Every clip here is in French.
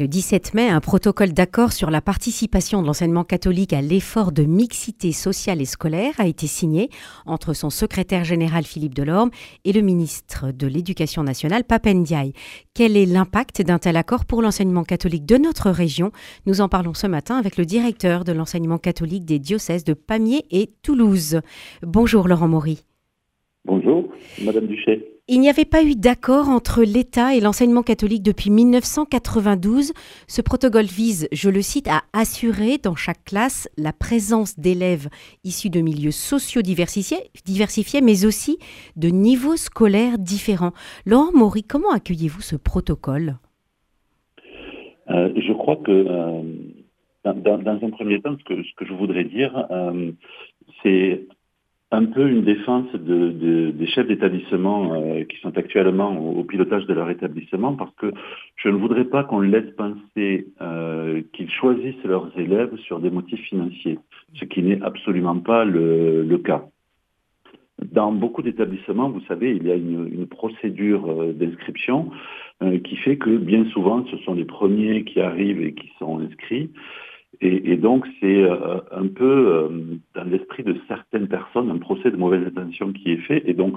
Le 17 mai, un protocole d'accord sur la participation de l'enseignement catholique à l'effort de mixité sociale et scolaire a été signé entre son secrétaire général Philippe Delorme et le ministre de l'Éducation nationale Pape Ndiaye. Quel est l'impact d'un tel accord pour l'enseignement catholique de notre région? Nous en parlons ce matin avec le directeur de l'enseignement catholique des diocèses de Pamiers et Toulouse. Bonjour Laurent Maury. Bonjour, Madame Duché. Il n'y avait pas eu d'accord entre l'État et l'enseignement catholique depuis 1992. Ce protocole vise, je le cite, à assurer dans chaque classe la présence d'élèves issus de milieux sociaux diversifiés, mais aussi de niveaux scolaires différents. Laurent Maury, comment accueillez-vous ce protocole? Euh, Je crois que euh, dans, un premier temps, ce que, je voudrais dire, euh, c'est un peu une défense de, des chefs d'établissement euh, qui sont actuellement au, pilotage de leur établissement parce que je ne voudrais pas qu'on laisse penser euh, qu'ils choisissent leurs élèves sur des motifs financiers, ce qui n'est absolument pas le, le, cas. Dans beaucoup d'établissements, vous savez, il y a une, une procédure euh, d'inscription qui fait que bien souvent, ce sont les premiers qui arrivent et qui sont inscrits. Et, donc, c'est euh, un peu euh, dans l'esprit de certaines personnes un procès de mauvaise intention qui est fait. Et donc,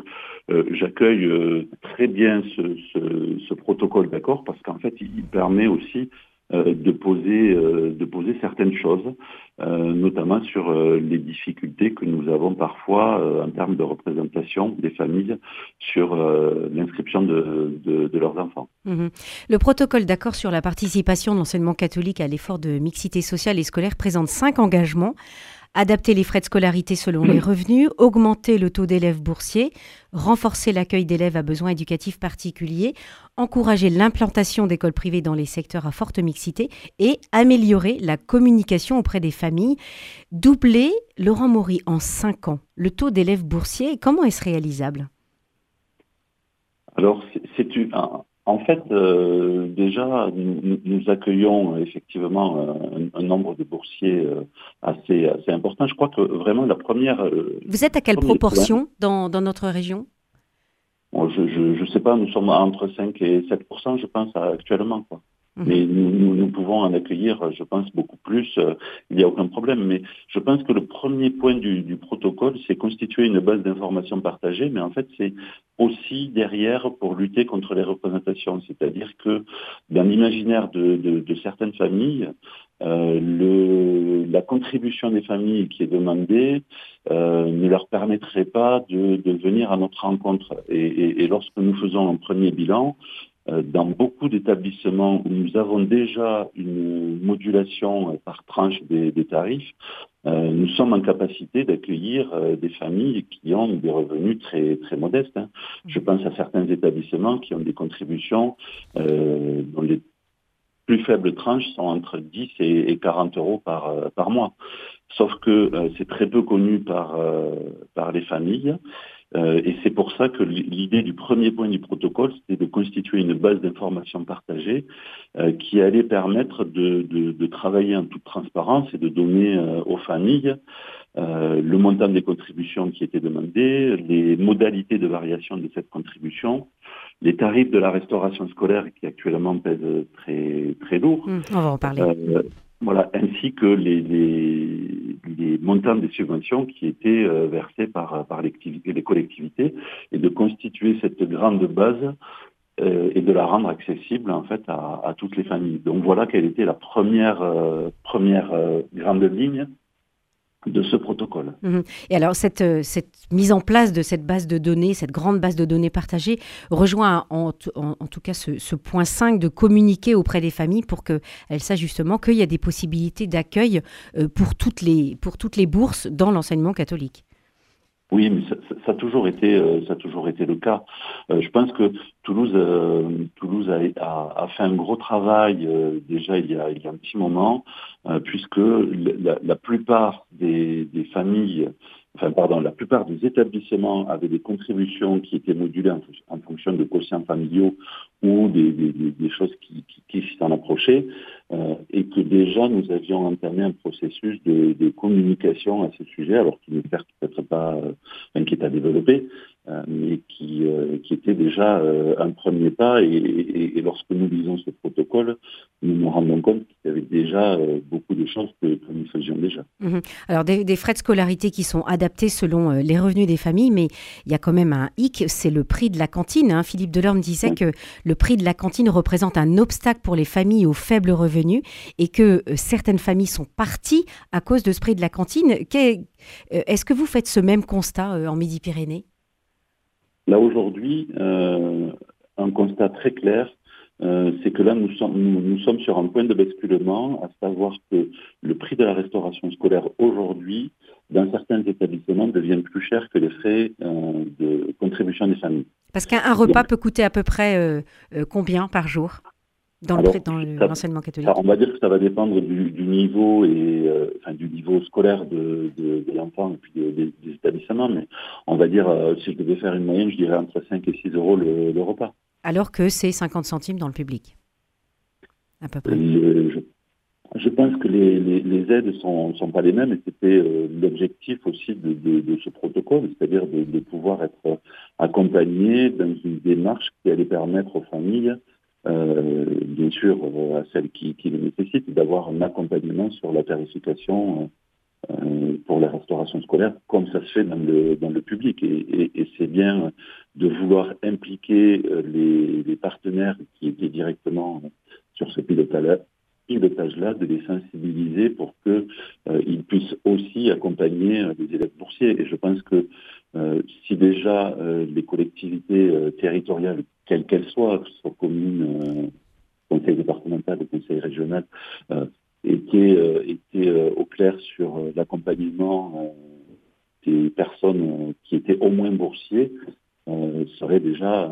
euh, j'accueille très bien ce, ce protocole d'accord parce qu'en fait, il permet aussi de poser euh, de poser certaines choses, euh, notamment sur les difficultés que nous avons parfois en termes de représentation des familles sur l'inscription de, de, leurs enfants. Mhm. Le protocole d'accord sur la participation de l'enseignement catholique à l'effort de mixité sociale et scolaire présente cinq engagements adapter les frais de scolarité selon les revenus, augmenter le taux d'élèves boursiers, renforcer l'accueil d'élèves à besoins éducatifs particuliers, encourager l'implantation d'écoles privées dans les secteurs à forte mixité et améliorer la communication auprès des familles. Doubler, Laurent Maury, en cinq ans, le taux d'élèves boursiers, comment est-ce réalisable? Alors, c'est un, en fait, euh, déjà, nous, accueillons effectivement euh, un, nombre de boursiers euh, assez, assez important. Je crois que vraiment la première... Vous êtes à quelle proportion dans, dans, notre région? Je ne sais pas, nous sommes entre 5 et 7% je pense, actuellement. Quoi. Mhm. Mais nous, nous, pouvons en accueillir, je pense, beaucoup plus. Euh, il n'y a aucun problème. Mais je pense que le premier point du, du protocole, c'est constituer une base d'informations partagée. Mais en fait, c'est aussi derrière pour lutter contre les représentations. C'est-à-dire que dans l'imaginaire de, de, de, certaines familles, euh, le, la contribution des familles qui est demandée euh, ne leur permettrait pas de, de, venir à notre rencontre. Et, et, et lorsque nous faisons un premier bilan, dans beaucoup d'établissements où nous avons déjà une modulation euh, par tranche des, tarifs, euh, nous sommes en capacité d'accueillir des familles qui ont des revenus très très modestes. Hein. Je mmh. pense à certains établissements qui ont des contributions dont les plus faibles tranches sont entre 10 et, 40 euros par, par mois. Sauf que c'est très peu connu par, par les familles. Euh, et c'est pour ça que l'idée du premier point du protocole, c'était de constituer une base d'informations partagée euh, qui allait permettre de, de, de, travailler en toute transparence et de donner euh, aux familles le montant des contributions qui étaient demandées, les modalités de variation de cette contribution, les tarifs de la restauration scolaire qui actuellement pèsent très très lourd. Mmh, on va en parler. Voilà, ainsi que les, les, les, montants des subventions qui étaient euh, versés par, par les collectivités et de constituer cette grande base euh, et de la rendre accessible en fait à, à, toutes les familles. Donc voilà quelle était la première, euh, première grande ligne de ce protocole. Mhm. Et alors, cette, euh, cette, mise en place de cette base de données, cette grande base de données partagée, rejoint en, en, tout cas ce, point 5 de communiquer auprès des familles pour qu'elles sachent justement qu'il y a des possibilités d'accueil euh, pour, toutes les, pour toutes les bourses dans l'enseignement catholique. Oui, mais ça, ça, a toujours été, euh, ça a toujours été le cas. je pense que Toulouse, Toulouse a, a, fait un gros travail déjà il y, a, il y a un petit moment euh, puisque la, la plupart des, des, familles, enfin pardon, la plupart des établissements avaient des contributions qui étaient modulées en fonction de quotients familiaux ou des, des, des choses qui, qui, qui s'en approchaient, euh, et que déjà nous avions entamé un processus de, de communication à ce sujet, alors qu'il n'est peut-être pas euh, inquiet à développer, mais qui, euh, qui était déjà euh, un premier pas. Et, lorsque nous lisons ce protocole, nous nous rendons compte qu'il y avait déjà beaucoup de choses que, nous faisions déjà. Mhm. Alors des, frais de scolarité qui sont adaptés selon les revenus des familles, mais il y a quand même un hic, c'est le prix de la cantine. Hein. Philippe Delorme disait que le prix de la cantine représente un obstacle pour les familles aux faibles revenus et que certaines familles sont parties à cause de ce prix de la cantine. Est-ce que vous faites ce même constat en Midi-Pyrénées? Là, aujourd'hui, euh, un constat très clair, euh, c'est que là, nous sommes, nous, sommes sur un point de basculement, à savoir que le prix de la restauration scolaire aujourd'hui, dans certains établissements, devient plus cher que les frais euh, de contribution des familles. Parce qu'un repas peut coûter à peu près combien par jour? Dans l'enseignement catholique On va dire que ça va dépendre du, niveau et euh, enfin, du niveau scolaire de, de, l'enfant et puis des, établissements, mais on va dire, euh, si je devais faire une moyenne, je dirais entre 5 et 6 euros le, repas. Alors que c'est 50 centimes dans le public, à peu près. je, pense que les, les aides ne sont, sont, pas les mêmes et c'était euh, l'objectif aussi de, ce protocole, c'est-à-dire de, pouvoir être accompagné dans une démarche qui allait permettre aux familles euh, bien sûr euh, à celles qui, qui le nécessitent, d'avoir un accompagnement sur la tarification euh, pour la restauration scolaire, comme ça se fait dans le, dans le public. Et, et, c'est bien de vouloir impliquer les, les, partenaires qui étaient directement sur ce pilotage-là, pilotage-là de les sensibiliser pour qu'ils euh, puissent aussi accompagner les élèves boursiers. Et je pense que euh, si déjà les collectivités territoriales quelles qu'elles soient, que ce soit commune, euh, conseil départemental ou conseil régional, euh, étaient, euh, au clair sur l'accompagnement des personnes qui étaient au moins boursiers, serait déjà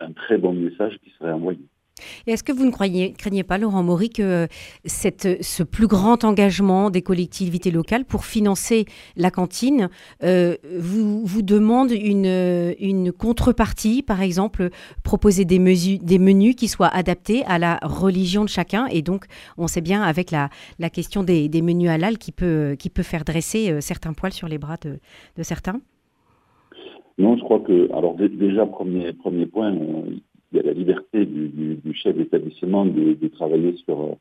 un très bon message qui serait envoyé. Est-ce que vous ne craignez pas, Laurent Maury, que ce plus grand engagement des collectivités locales pour financer la cantine euh, vous, demande une, contrepartie, par exemple, proposer des, menus qui soient adaptés à la religion de chacun? Et donc, on sait bien avec la, question des, menus halal qui peut, faire dresser euh, certains poils sur les bras de, certains? Non, je crois que, alors déjà, premier, premier point, euh, il y a la liberté du, chef d'établissement de, travailler sur, euh,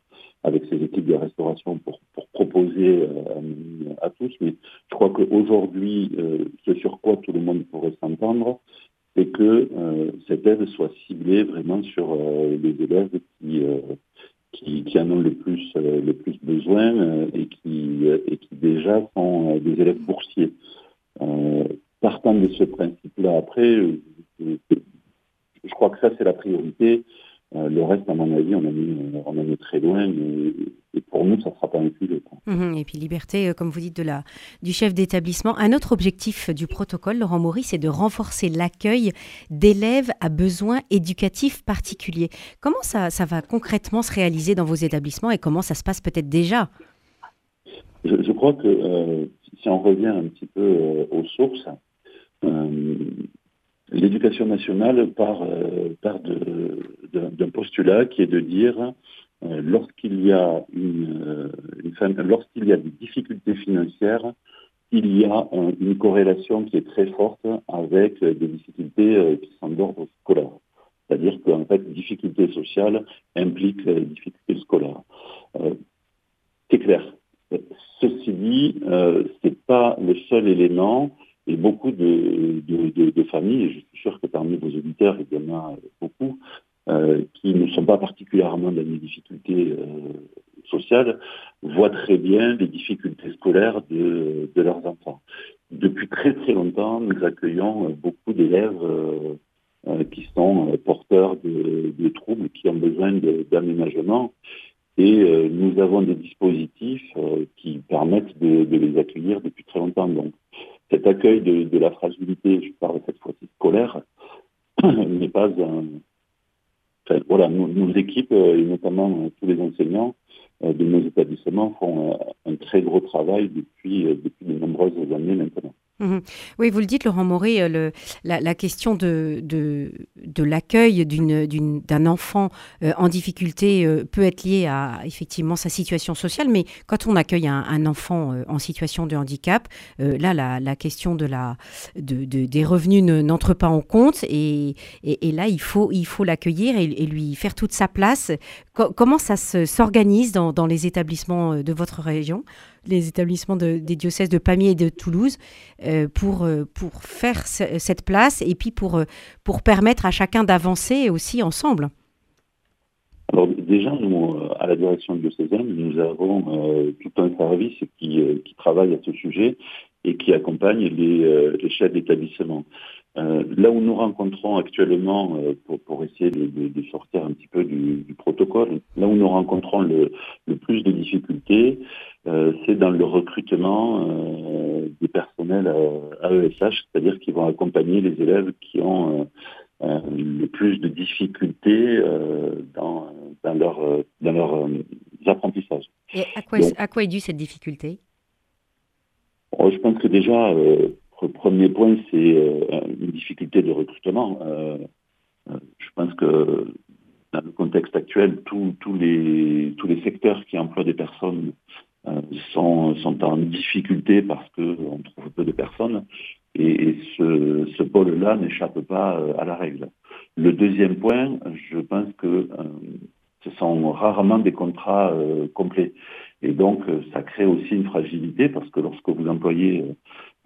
avec ses équipes de restauration pour, proposer euh, à, tous. Mais je crois qu'aujourd'hui, euh, ce sur quoi tout le monde pourrait s'entendre, c'est que cette aide soit ciblée vraiment sur les élèves qui, qui, en ont le plus, le plus besoin et, qui, et qui déjà sont des élèves boursiers. partant de ce principe-là, après, je crois que ça, c'est la priorité. Euh, le reste, à mon avis, on en est, on en est très loin. et pour nous, ça ne sera pas sujet. Mhm, et puis liberté, euh, comme vous dites, de la, du chef d'établissement. Un autre objectif du protocole, Laurent Maurice, c'est de renforcer l'accueil d'élèves à besoins éducatifs particuliers. Comment ça, ça va concrètement se réaliser dans vos établissements et comment ça se passe peut-être déjà? Je, crois que euh, si on revient un petit peu aux sources, L'éducation nationale part, euh, d'un postulat qui est de dire euh, lorsqu'il y a une, euh, lorsqu'il y a des difficultés financières, il y a une corrélation qui est très forte avec des difficultés qui sont d'ordre scolaire. C'est-à-dire qu'en fait, difficultés sociales impliquent difficultés scolaires. c'est clair. Ceci dit, euh, c'est pas le seul élément et beaucoup de, de, familles, et je suis sûr que parmi vos auditeurs, il y en a beaucoup, euh, qui ne sont pas particulièrement dans les difficultés euh, sociales, voient très bien les difficultés scolaires de, de, leurs enfants. Depuis très très longtemps, nous accueillons beaucoup d'élèves euh, qui sont porteurs de, de, troubles, qui ont besoin d'aménagement. Et nous avons des dispositifs qui permettent de, de, les accueillir depuis très longtemps. Donc, cet accueil de, la fragilité, je parle cette fois-ci scolaire, n'est pas un. Voilà, nos, équipes, euh, et notamment euh, tous les enseignants euh, de nos établissements, font un très gros travail depuis de nombreuses années maintenant. Mhm. Oui, vous le dites, Laurent Moré, euh, la, question de, l'accueil d'un enfant euh, en difficulté euh, peut être liée à effectivement sa situation sociale, mais quand on accueille un, enfant en situation de handicap, là, la, question des revenus n'entre pas en compte et, là, il faut il faut l'accueillir et, lui faire toute sa place. comment ça s'organise dans les établissements de votre région? Les établissements des diocèses de Pamiers et de Toulouse euh, pour, euh, pour faire cette place et puis pour, euh, pour permettre à chacun d'avancer aussi ensemble alors déjà, nous, à la direction diocésaine, nous avons tout un service qui, qui, travaille à ce sujet et qui accompagne les, les chefs d'établissement. Là où nous rencontrons actuellement, pour, pour, essayer de, de, sortir un petit peu du, du, protocole, là où nous rencontrons le, le plus de difficultés, euh, c'est dans le recrutement euh, des personnels AESH, c'est-à-dire qui vont accompagner les élèves qui ont euh, le plus de difficultés dans, dans, leur, dans leur apprentissage. Et à quoi, à quoi est due cette difficulté? Oh, Je pense que déjà, premier point, c'est une difficulté de recrutement. je pense que dans le contexte actuel, tous les, tous les secteurs qui emploient des personnes euh, sont, sont en difficulté parce qu'on trouve peu de personnes et, ce, ce pôle-là n'échappe pas euh, à la règle. Le deuxième point, je pense que euh, ce sont rarement des contrats complets. Et donc, ça crée aussi une fragilité parce que lorsque vous employez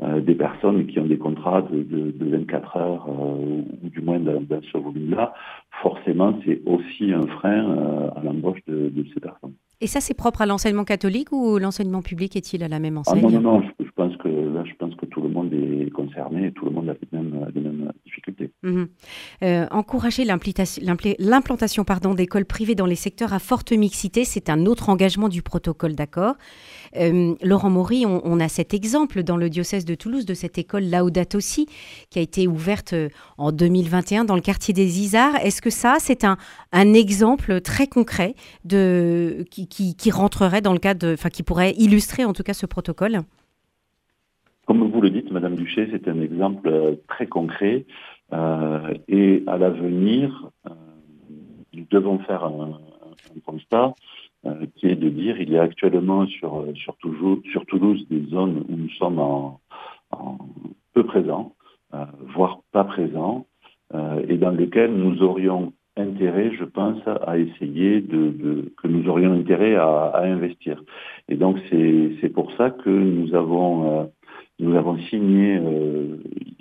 des personnes qui ont des contrats de, de, 24 heures ou du moins dans, ce volume-là, forcément, c'est aussi un frein à l'embauche de, de, ces personnes. Et ça, c'est propre à l'enseignement catholique ou l'enseignement public est-il à la même enseigne ah Non, non, non. Je, pense que là, je pense que tout le monde est concerné et tout le monde a les mêmes, les mêmes difficultés. Mhm. Euh, encourager l'implantation d'écoles privées dans les secteurs à forte mixité, c'est un autre engagement du protocole d'accord? Euh, Laurent Maury, on, a cet exemple dans le diocèse de Toulouse de cette école Laudato aussi, qui a été ouverte euh, en 2021 dans le quartier des Isards. Est-ce que ça, c'est un, exemple très concret qui, qui, rentrerait dans le cadre, enfin qui pourrait illustrer en tout cas ce protocole? Comme vous le dites, Madame Duché, c'est un exemple euh, très concret euh, et à l'avenir, euh, nous devons faire un, constat qui est de dire il y a actuellement sur, sur, Toulouse des zones où nous sommes en, peu présents, voire pas présents, et dans lesquelles nous aurions intérêt, je pense, à essayer de, que nous aurions intérêt à, investir. Et donc c'est pour ça que nous avons euh, nous avons signé euh,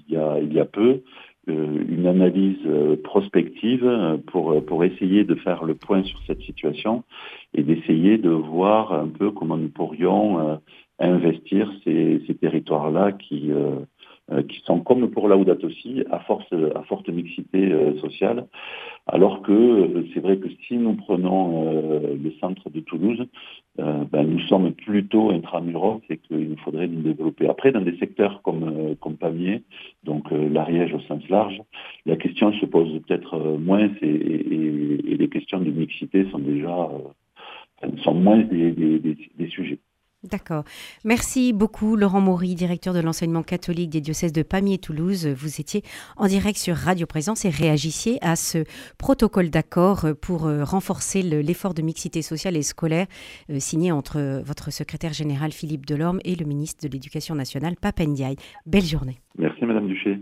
il, y a, il y a peu euh, une analyse prospective pour pour essayer de faire le point sur cette situation et d'essayer de voir un peu comment nous pourrions investir ces, ces territoires-là qui euh, qui sont comme pour Laudato aussi à force à forte mixité euh, sociale. Alors que euh, c'est vrai que si nous prenons le centre de Toulouse ben, nous sommes plutôt intramuros et qu'il nous faudrait nous développer. Après dans des secteurs comme comme Pamiers donc l'Ariège au sens large la question se pose peut-être moins et, et, les questions de mixité sont déjà sont moins des, des, des sujets D'accord. Merci beaucoup, Laurent Maury, directeur de l'enseignement catholique des diocèses de Pamiers et Toulouse. Vous étiez en direct sur Radio Présence et réagissiez à ce protocole d'accord pour euh, renforcer l'effort de mixité sociale et scolaire euh, signé entre votre secrétaire général Philippe Delorme et le ministre de l'Éducation nationale, Papendiaï. Belle journée. Merci, Madame Duché.